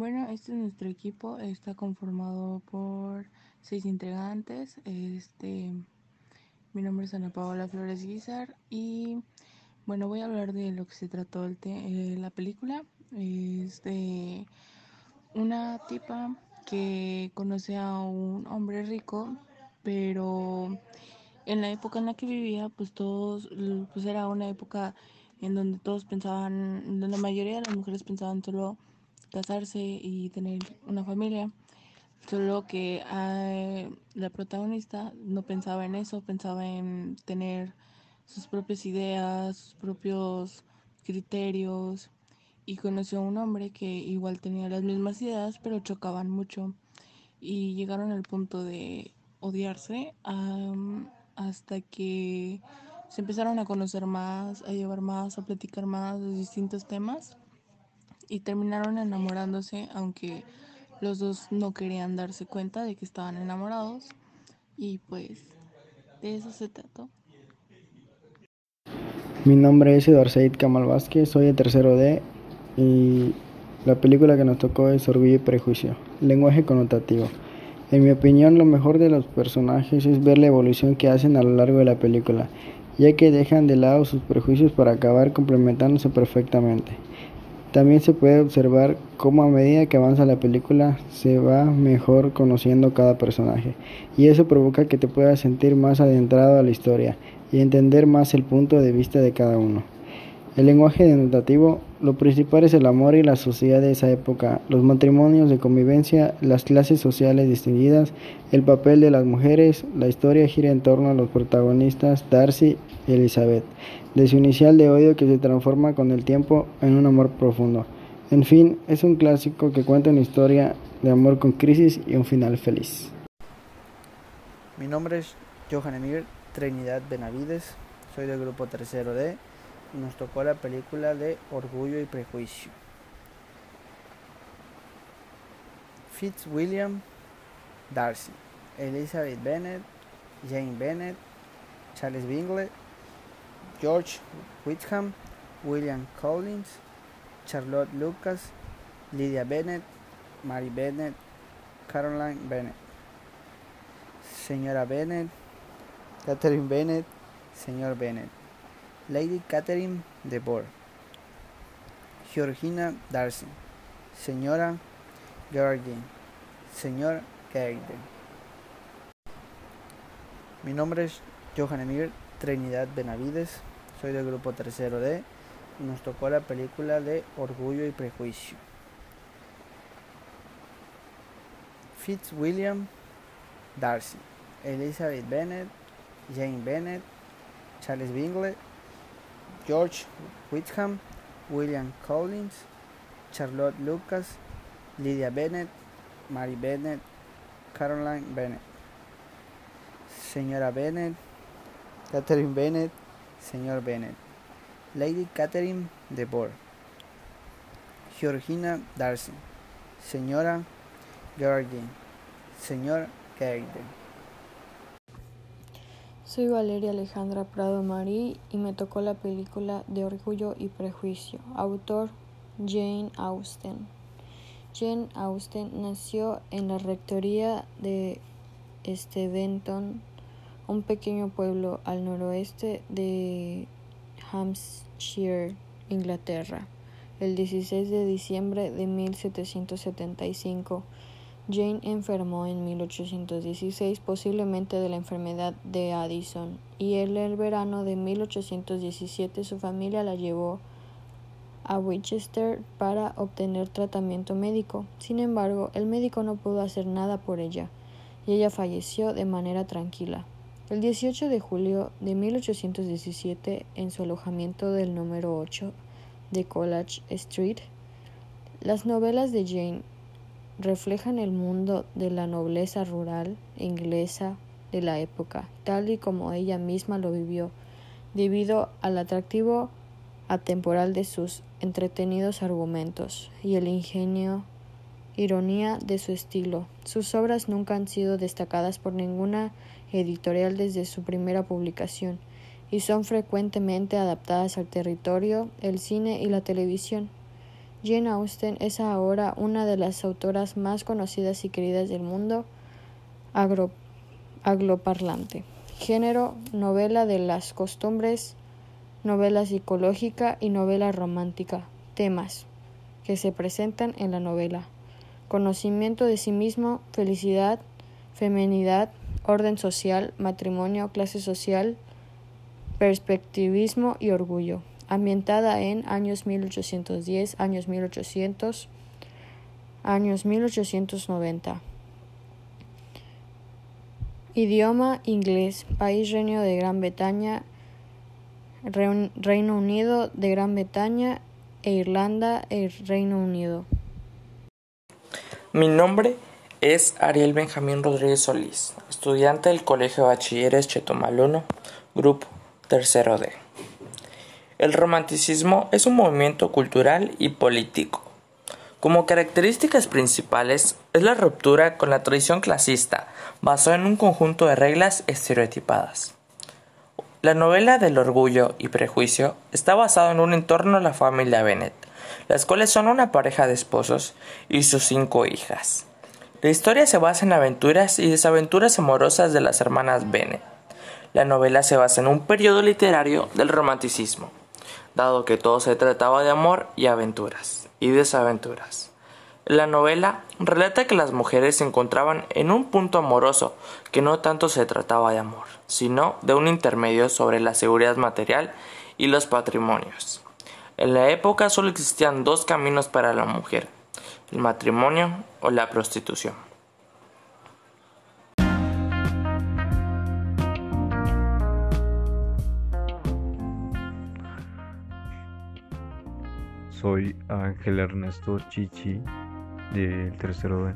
Bueno, este es nuestro equipo, está conformado por seis integrantes. Este, mi nombre es Ana Paola Flores Guizar y bueno, voy a hablar de lo que se trató el eh, la película. Es de una tipa que conoce a un hombre rico, pero en la época en la que vivía, pues todos, pues era una época en donde todos pensaban, la mayoría de las mujeres pensaban solo casarse y tener una familia. Solo que eh, la protagonista no pensaba en eso, pensaba en tener sus propias ideas, sus propios criterios y conoció a un hombre que igual tenía las mismas ideas pero chocaban mucho y llegaron al punto de odiarse hasta que se empezaron a conocer más, a llevar más, a platicar más de distintos temas y terminaron enamorándose, aunque los dos no querían darse cuenta de que estaban enamorados y pues de eso se trató. Mi nombre es Eduardo Said Kamal Vázquez, soy el tercero D y la película que nos tocó es Orgullo y Prejuicio, lenguaje connotativo. En mi opinión, lo mejor de los personajes es ver la evolución que hacen a lo largo de la película, ya que dejan de lado sus prejuicios para acabar complementándose perfectamente. También se puede observar cómo a medida que avanza la película se va mejor conociendo cada personaje, y eso provoca que te puedas sentir más adentrado a la historia y entender más el punto de vista de cada uno. El lenguaje denotativo, lo principal es el amor y la sociedad de esa época, los matrimonios de convivencia, las clases sociales distinguidas, el papel de las mujeres, la historia gira en torno a los protagonistas Darcy y Elizabeth, de su inicial de odio que se transforma con el tiempo en un amor profundo. En fin, es un clásico que cuenta una historia de amor con crisis y un final feliz. Mi nombre es Johan Emir Trinidad Benavides, soy del grupo tercero D nos tocó la película de Orgullo y Prejuicio. Fitzwilliam Darcy, Elizabeth Bennet, Jane Bennett, Charles Bingley, George Whitham, William Collins, Charlotte Lucas, Lydia Bennett, Mary Bennett, Caroline Bennett, Señora Bennett, Catherine Bennett, Señor Bennett. Lady Catherine de Boer, Georgina Darcy, Señora Geraldine, Señor Geraldine. Mi nombre es Johan Emir Trinidad Benavides, soy del grupo tercero D y nos tocó la película de Orgullo y Prejuicio. Fitzwilliam Darcy, Elizabeth Bennet, Jane Bennett, Charles Bingley, George Whitham, William Collins, Charlotte Lucas, Lydia Bennett, Mary Bennett, Caroline Bennett, Señora Bennett, Catherine Bennett, Señor Bennett, Lady Catherine de Boer, Georgina Darcy, Señora Geraldine, Señor Geraldine. Soy Valeria Alejandra Prado Marí y me tocó la película de Orgullo y Prejuicio. Autor Jane Austen. Jane Austen nació en la rectoría de Steventon, un pequeño pueblo al noroeste de Hampshire, Inglaterra, el 16 de diciembre de 1775 Jane enfermó en 1816 posiblemente de la enfermedad de Addison y en el verano de 1817 su familia la llevó a Winchester para obtener tratamiento médico. Sin embargo, el médico no pudo hacer nada por ella y ella falleció de manera tranquila. El 18 de julio de 1817, en su alojamiento del número 8 de College Street, las novelas de Jane reflejan el mundo de la nobleza rural inglesa de la época, tal y como ella misma lo vivió, debido al atractivo atemporal de sus entretenidos argumentos y el ingenio ironía de su estilo. Sus obras nunca han sido destacadas por ninguna editorial desde su primera publicación y son frecuentemente adaptadas al territorio, el cine y la televisión. Jane Austen es ahora una de las autoras más conocidas y queridas del mundo agloparlante. Género, novela de las costumbres, novela psicológica y novela romántica. Temas que se presentan en la novela. Conocimiento de sí mismo, felicidad, feminidad, orden social, matrimonio, clase social, perspectivismo y orgullo ambientada en años 1810, años 1800, años 1890. Idioma inglés, país Reino de Gran Bretaña, Reino Unido de Gran Bretaña e Irlanda e Reino Unido. Mi nombre es Ariel Benjamín Rodríguez Solís, estudiante del Colegio Bachilleres Chetomal 1, grupo tercero D. El romanticismo es un movimiento cultural y político. Como características principales es la ruptura con la tradición clasista, basada en un conjunto de reglas estereotipadas. La novela del orgullo y prejuicio está basada en un entorno de la familia Bennet, las cuales son una pareja de esposos y sus cinco hijas. La historia se basa en aventuras y desaventuras amorosas de las hermanas Bennet. La novela se basa en un periodo literario del romanticismo dado que todo se trataba de amor y aventuras y desaventuras. La novela relata que las mujeres se encontraban en un punto amoroso que no tanto se trataba de amor, sino de un intermedio sobre la seguridad material y los patrimonios. En la época solo existían dos caminos para la mujer, el matrimonio o la prostitución. Soy Ángel Ernesto Chichi del tercero D.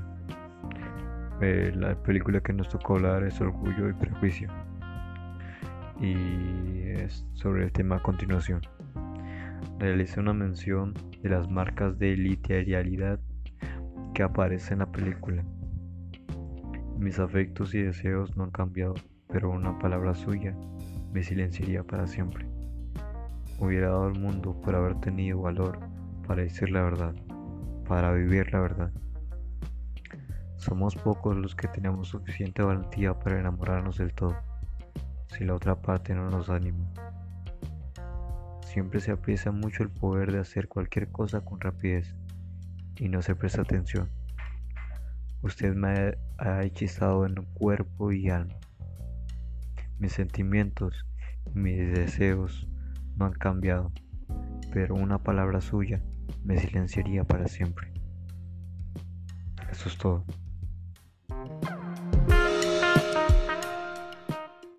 Eh, la película que nos tocó hablar es Orgullo y Prejuicio. Y es sobre el tema a continuación. Realicé una mención de las marcas de literalidad que aparecen en la película. Mis afectos y deseos no han cambiado, pero una palabra suya me silenciaría para siempre. Hubiera dado al mundo por haber tenido valor para decir la verdad, para vivir la verdad. Somos pocos los que tenemos suficiente valentía para enamorarnos del todo, si la otra parte no nos anima. Siempre se aprecia mucho el poder de hacer cualquier cosa con rapidez y no se presta atención. Usted me ha hechizado en cuerpo y alma. Mis sentimientos y mis deseos no han cambiado, pero una palabra suya me silenciaría para siempre. Eso es todo.